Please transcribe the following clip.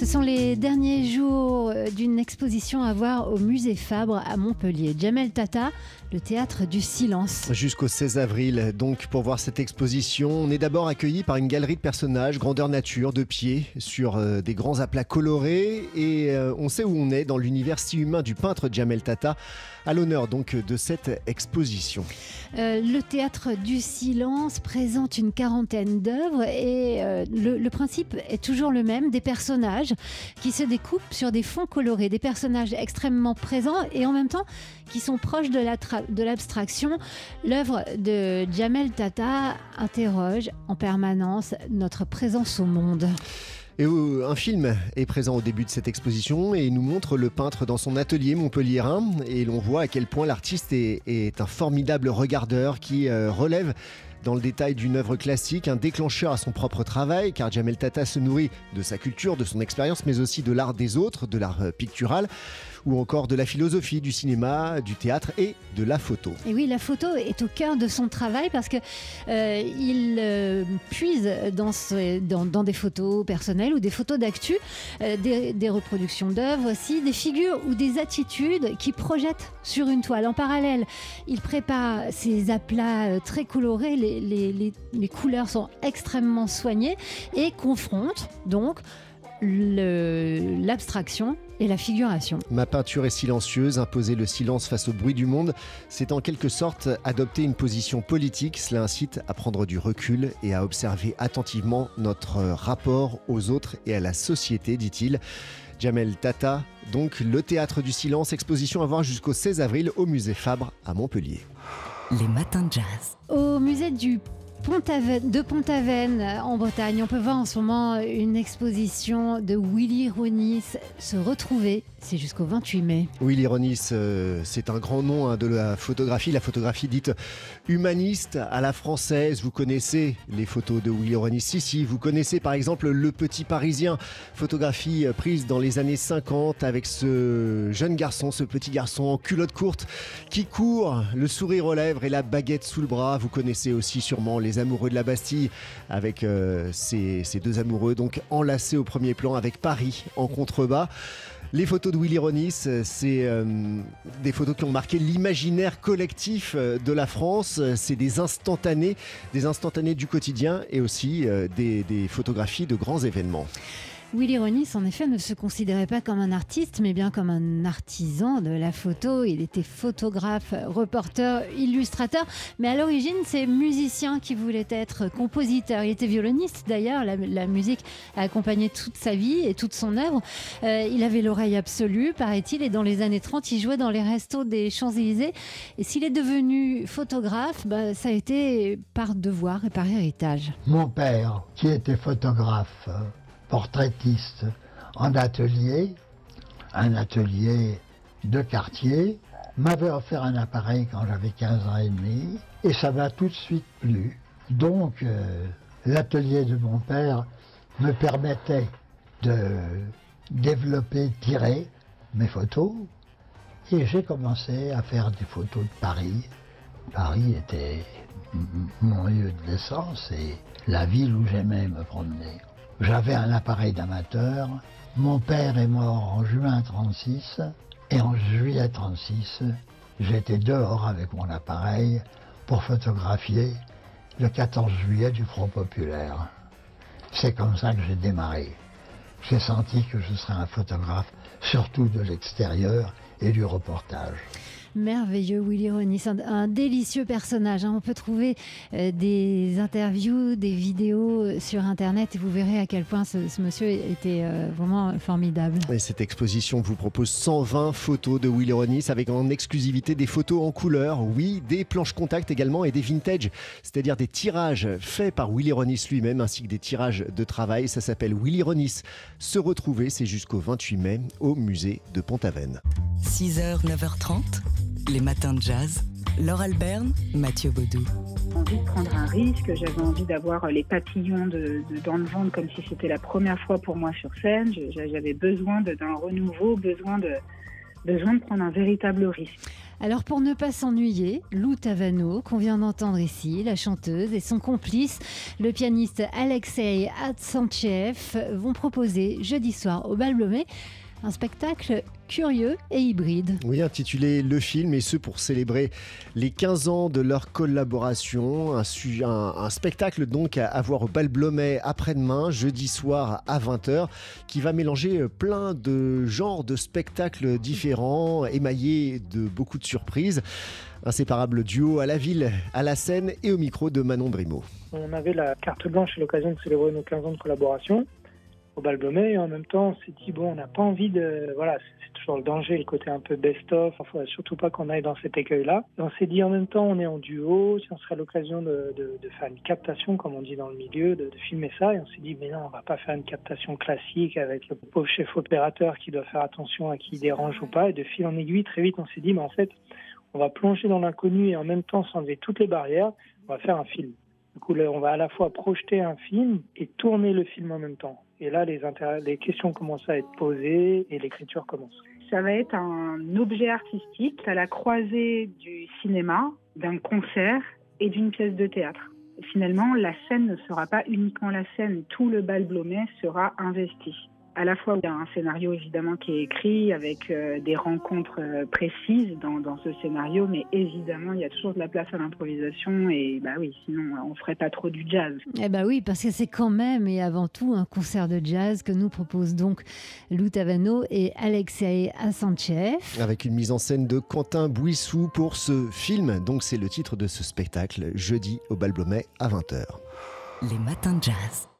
Ce sont les derniers jours euh, d'une exposition à voir au musée Fabre à Montpellier. Jamel Tata, le théâtre du silence. Jusqu'au 16 avril, donc, pour voir cette exposition, on est d'abord accueilli par une galerie de personnages, grandeur nature, de pied, sur euh, des grands aplats colorés. Et euh, on sait où on est dans l'univers si humain du peintre Jamel Tata, à l'honneur donc de cette exposition. le théâtre du silence présente une quarantaine d'œuvres et le, le principe est toujours le même, des personnages qui se découpent sur des fonds colorés, des personnages extrêmement présents et en même temps qui sont proches de l'abstraction. L'œuvre de Jamel Tata interroge en permanence notre présence au monde. Et un film est présent au début de cette exposition et nous montre le peintre dans son atelier montpelliérain et l'on voit à quel point l'artiste est, est, un formidable regardeur qui euh, relève dans le détail d'une œuvre classique, un déclencheur à son propre travail, car Jamel Tata se nourrit de sa culture, de son expérience, mais aussi de l'art des autres, de l'art euh, pictural ou encore de la philosophie, du cinéma, du théâtre et de la photo. Et oui, la photo est au cœur de son travail parce que euh, euh, puise dans, des photos personnelles ou des photos d'actu, des, des, reproductions d'œuvres aussi, des figures ou des attitudes qui projettent sur une toile. En parallèle, il prépare ces aplats très colorés, les les, couleurs sont extrêmement soignées et confrontent donc l'abstraction et la figuration. Ma peinture est silencieuse, imposer le silence face au bruit du monde, c'est en quelque sorte adopter une position politique. Cela incite à prendre du recul et à observer attentivement notre rapport aux autres et à la société, dit-il. Jamel Tata, donc le théâtre du silence, exposition à voir jusqu'au 16 avril au musée Fabre à Montpellier. Les matins de jazz. Au musée du de Pont-Aven en Bretagne. On peut voir en ce moment une exposition de Willy Ronis se retrouver. C'est jusqu'au 28 mai. Willy Ronis, euh, c'est un grand nom hein, de la photographie, la photographie dite humaniste à la française. Vous connaissez les photos de Willy Ronis Si, si, vous connaissez par exemple Le Petit Parisien, photographie euh, prise dans les années 50 avec ce jeune garçon, ce petit garçon en culotte courte qui court, le sourire aux lèvres et la baguette sous le bras. Vous connaissez aussi sûrement les amoureux de la Bastille, avec euh, ces, deux amoureux, donc enlacés au premier plan avec Paris en contrebas. Les photos de Willy Ronis, c'est euh, des photos qui ont marqué l'imaginaire collectif euh, de la France. C'est des instantanés, des instantanés du quotidien et aussi des photographies de grands événements. Willy Ronis, en effet, ne se considérait pas comme un artiste, mais bien comme un artisan de la photo. Il était photographe, reporter, illustrateur, mais à l'origine, c'est musicien qui voulait être compositeur. Il était violoniste d'ailleurs. La, musique a accompagné toute sa vie et toute son œuvre. Euh, il avait l'oreille absolue, paraît-il, et dans les années 30, il jouait dans les restos des Champs-Élysées. Et s'il est devenu photographe, bah, ça a été par devoir et par héritage. Mon père, qui était photographe, portraitiste en atelier, un atelier de quartier, m'avait offert un appareil quand j'avais 15 ans et demi, et ça m'a tout de suite plu. Donc, euh, l'atelier de mon père me permettait de développer, tirer mes photos, et j'ai commencé à faire des photos de Paris. Paris était mon lieu de naissance et la ville où j'aimais me promener. J'avais un appareil d'amateur. Mon père est mort en juin 36 et en juillet 36, j'étais dehors avec mon appareil pour photographier le 14 juillet du Front populaire. C'est comme ça que j'ai démarré. J'ai senti que je serais un photographe, surtout de l'extérieur et du reportage merveilleux Willy Ronis, un, délicieux personnage. Hein. On peut trouver euh, des interviews, des vidéos euh, sur Internet et vous verrez à quel point ce, monsieur était euh, vraiment formidable. Et cette exposition vous propose 120 photos de Willy Ronis avec en exclusivité des photos en couleur, oui, des planches contact également et des vintage, c'est-à-dire des tirages faits par Willy Ronis lui-même ainsi que des tirages de travail. Ça s'appelle Willy Ronis. Se retrouver, c'est jusqu'au 28 mai au musée de Pont-Aven. 6h, 9h30. Les matins de jazz. Laure Alberne, Mathieu Baudou. envie de prendre un risque, j'avais envie d'avoir les papillons de, dans le ventre comme si c'était la première fois pour moi sur scène. J'avais besoin d'un renouveau, besoin de, besoin de prendre un véritable risque. Alors pour ne pas s'ennuyer, Lou Tavano, qu'on vient d'entendre ici, la chanteuse et son complice, le pianiste Alexei Atsantchev, vont proposer jeudi soir au Bal un spectacle curieux et hybride. Oui, intitulé Le film, et ce pour célébrer les 15 ans de leur collaboration. Un, un, spectacle donc à, voir au Bal après-demain, jeudi soir à 20h, qui va mélanger plein de genres de spectacles différents, émaillés de beaucoup de surprises. Inséparable duo à la ville, à la scène et au micro de Manon Brimo. On avait la carte blanche à l'occasion de célébrer nos 15 ans de collaboration au Balbomé et en même temps on s'est dit bon on n'a pas envie de voilà c'est toujours le danger le côté un peu best-of enfin surtout pas qu'on aille dans cet écueil là on s'est dit en même temps on est en duo si on serait l'occasion de, faire une captation comme on dit dans le milieu de, filmer ça et on s'est dit mais non on va pas faire une captation classique avec le pauvre chef opérateur qui doit faire attention à qui dérange ou pas et de fil en aiguille très vite on s'est dit mais en fait on va plonger dans l'inconnu et en même temps s'enlever toutes les barrières on va faire un film du coup, on va à la fois projeter un film et tourner le film en même temps. Et là, les, questions commencent à être posées et l'écriture commence. Ça va être un objet artistique à la croisée du cinéma, d'un concert et d'une pièce de théâtre. Finalement, la scène ne sera pas uniquement la scène, tout le bal Blomet sera investi à la fois il y a un scénario évidemment qui est écrit avec euh, des rencontres euh, précises dans, dans, ce scénario, mais évidemment il y a toujours de la place à l'improvisation et bah oui, sinon on ferait pas trop du jazz. Eh bah oui, parce que c'est quand même et avant tout un concert de jazz que nous propose donc Lou Tavano et Alexei Asantchev. Avec une mise en scène de Quentin Bouissou pour ce film, donc c'est le titre de ce spectacle, jeudi au Balblomet à 20h. Les matins de jazz.